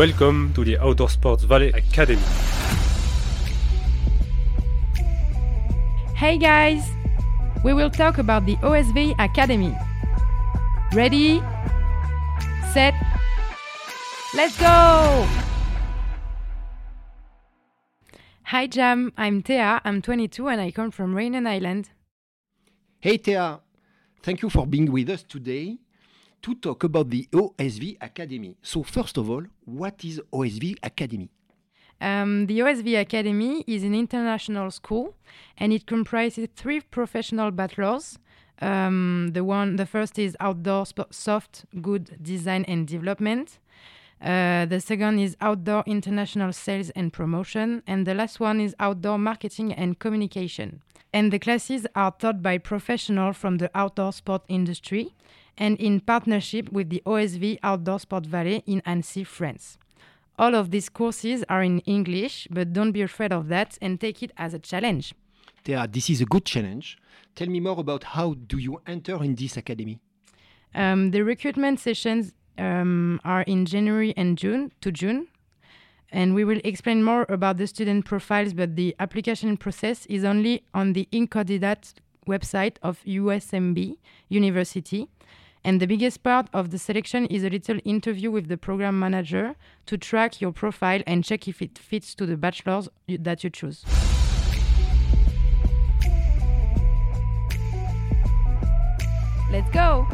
Welcome to the Outdoor Sports Valley Academy. Hey guys! We will talk about the OSV Academy. Ready? Set? Let's go! Hi Jam, I'm Thea, I'm 22 and I come from Reunion Island. Hey Thea, thank you for being with us today to talk about the OSV Academy. So, first of all, what is OSV Academy? Um, the OSV Academy is an international school and it comprises three professional bachelors. Um, the one, the first is outdoor sp- soft good design and development. Uh, the second is outdoor international sales and promotion, and the last one is outdoor marketing and communication. And the classes are taught by professionals from the outdoor sport industry and in partnership with the OSV Outdoor Sport Valley in Annecy, France. All of these courses are in English, but don't be afraid of that and take it as a challenge. Thea, this is a good challenge. Tell me more about how do you enter in this academy? Um, the recruitment sessions um, are in January and June to June, and we will explain more about the student profiles. But the application process is only on the eCandidat website of USMB University. And the biggest part of the selection is a little interview with the program manager to track your profile and check if it fits to the bachelors that you choose. Let's go!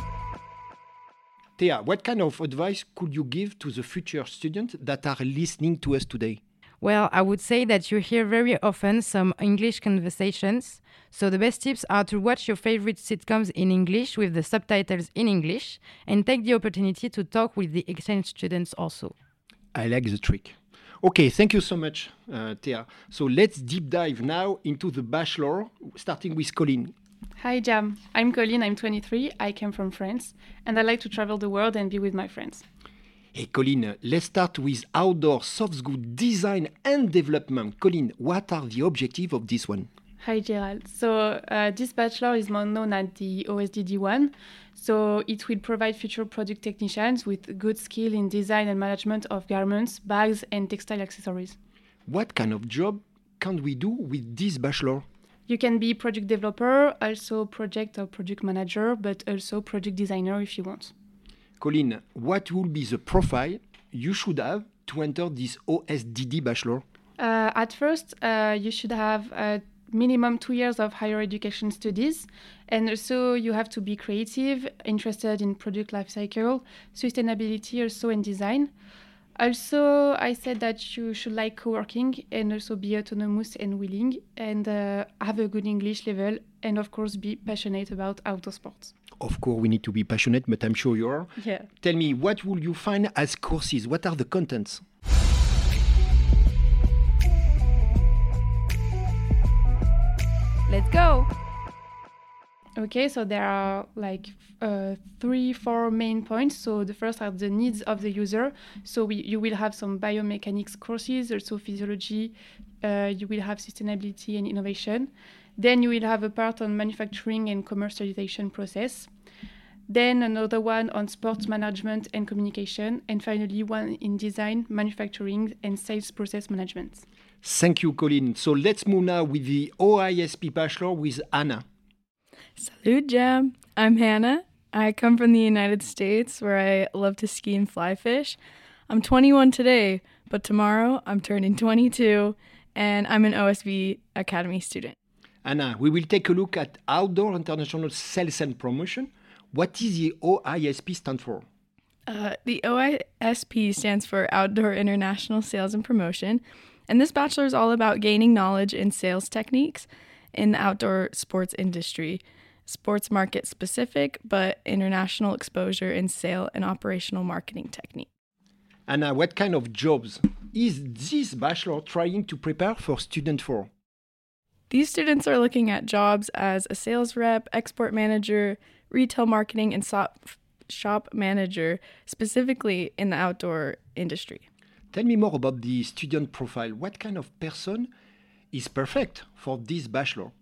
Thea, what kind of advice could you give to the future students that are listening to us today? Well, I would say that you hear very often some English conversations. So the best tips are to watch your favorite sitcoms in English with the subtitles in English and take the opportunity to talk with the exchange students also. I like the trick. Okay, thank you so much, uh, Thea. So let's deep dive now into the bachelor, starting with Coline. Hi Jam, I'm Coline, I'm 23, I came from France, and I like to travel the world and be with my friends. Hey, Coline, let's start with outdoor soft good design and development. Coline, what are the objectives of this one? Hi Gerald. So uh, this bachelor is more known as the OSDD1. So it will provide future product technicians with good skill in design and management of garments, bags, and textile accessories. What kind of job can we do with this bachelor? You can be project developer, also project or product manager, but also project designer if you want. Coline, what will be the profile you should have to enter this OSDD bachelor? Uh, at first, uh, you should have uh, minimum two years of higher education studies, and also you have to be creative, interested in product life cycle, sustainability, also in design. Also, I said that you should like co-working and also be autonomous and willing, and uh, have a good English level, and of course be passionate about outdoor sports. Of course, we need to be passionate, but I'm sure you are. Yeah. Tell me, what will you find as courses? What are the contents? Let's go! Okay, so there are like uh, three, four main points. So the first are the needs of the user. So we, you will have some biomechanics courses, also physiology. Uh, you will have sustainability and innovation. Then you will have a part on manufacturing and commercialization process. Then another one on sports management and communication. And finally, one in design, manufacturing, and sales process management. Thank you, Coline. So let's move now with the OISP bachelor with Hannah. Salute, Jam. I'm Hannah. I come from the United States where I love to ski and fly fish. I'm 21 today, but tomorrow I'm turning 22 and I'm an OSV Academy student. Hannah, we will take a look at Outdoor International Sales and Promotion. What is the OISP stand for? Uh, the OISP stands for Outdoor International Sales and Promotion, and this bachelor is all about gaining knowledge in sales techniques in the outdoor sports industry, sports market specific, but international exposure in sale and operational marketing technique. Hannah, what kind of jobs is this bachelor trying to prepare for student for? These students are looking at jobs as a sales rep, export manager, retail marketing, and shop, shop manager, specifically in the outdoor industry. Tell me more about the student profile. What kind of person is perfect for this bachelor?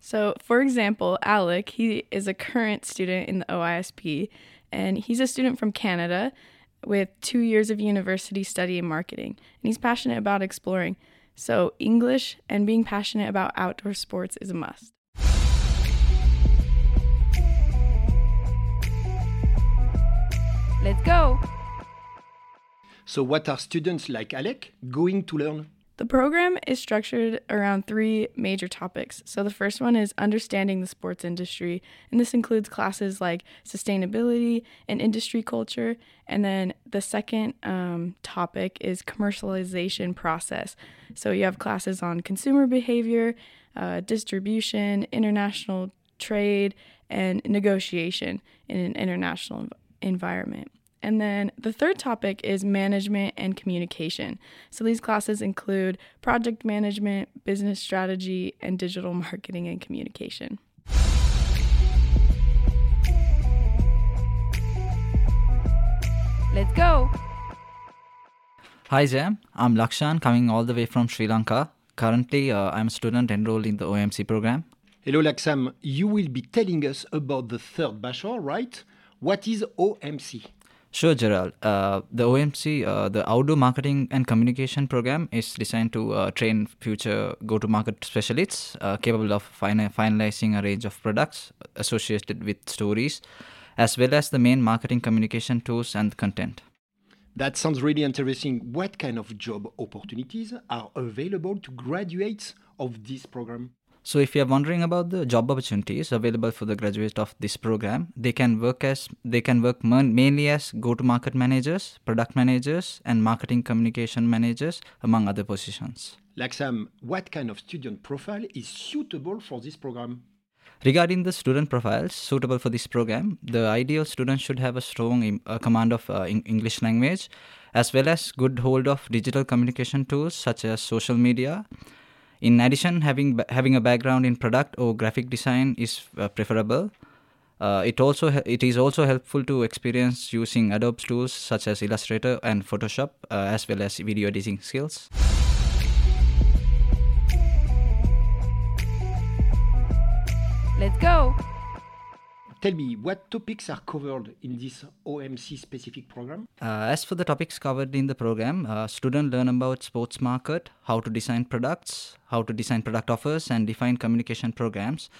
So, for example, Alec, he is a current student in the OISP, and he's a student from Canada. with two years of university study in marketing, and he's passionate about exploring. So, English and being passionate about outdoor sports is a must. Let's go! So, what are students like Alec going to learn? The program is structured around three major topics. So, the first one is understanding the sports industry, and this includes classes like sustainability and industry culture. And then the second um, topic is commercialization process. So, you have classes on consumer behavior, uh, distribution, international trade, and negotiation in an international environment. And then the third topic is management and communication. So these classes include project management, business strategy, and digital marketing and communication. Let's go! Hi Jam, I'm Lakshan coming all the way from Sri Lanka. Currently, uh, I'm a student enrolled in the OMC program. Hello, Lakshan. You will be telling us about the third bachelor, right? What is OMC? Sure, Gerald. Uh, the OMC, uh, the Outdoor Marketing and Communication Program, is designed to uh, train future go to market specialists uh, capable of fin- finalizing a range of products associated with stories, as well as the main marketing communication tools and content. That sounds really interesting. What kind of job opportunities are available to graduates of this program? So, if you are wondering about the job opportunities available for the graduates of this program, they can work as they can work mainly as go-to-market managers, product managers, and marketing communication managers, among other positions. Lakshan, what kind of student profile is suitable for this program? Regarding the student profiles suitable for this program, the ideal student should have a strong uh, command of uh, English language, as well as good hold of digital communication tools such as social media. In addition, having having a background in product or graphic design is uh, preferable. Uh, it also it is also helpful to experience using Adobe tools such as Illustrator and Photoshop, uh, as well as video editing skills. Let's go! Tell me, what topics are covered in this OMC specific program? Uh, as for the topics covered in the program, uh, students learn about sports market, how to design products, how to design product offers, and define communication programs.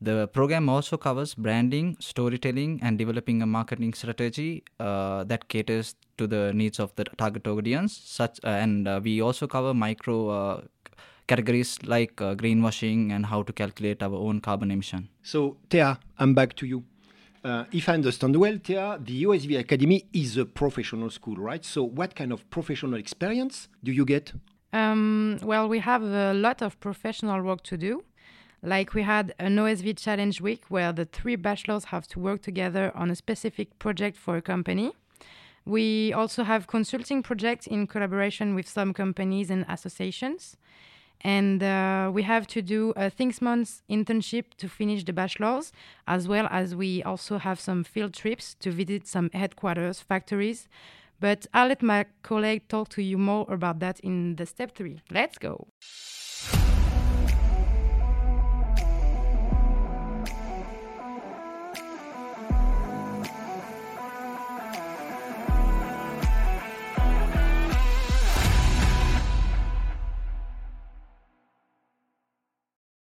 The program also covers branding, storytelling, and developing a marketing strategy uh, that caters to the needs of the target audience. Such uh, and uh, we also cover micro uh, categories like uh, greenwashing and how to calculate our own carbon emission. So, Thea, I'm back to you. Uh, if I understand well, Thea, the OSV Academy is a professional school, right? So, what kind of professional experience do you get? Um, well, we have a lot of professional work to do. Like we had an OSV challenge week where the three bachelors have to work together on a specific project for a company. We also have consulting projects in collaboration with some companies and associations. And uh, we have to do a six months internship to finish the bachelor's, as well as we also have some field trips to visit some headquarters, factories. But I'll let my colleague talk to you more about that in the step three. Let's go.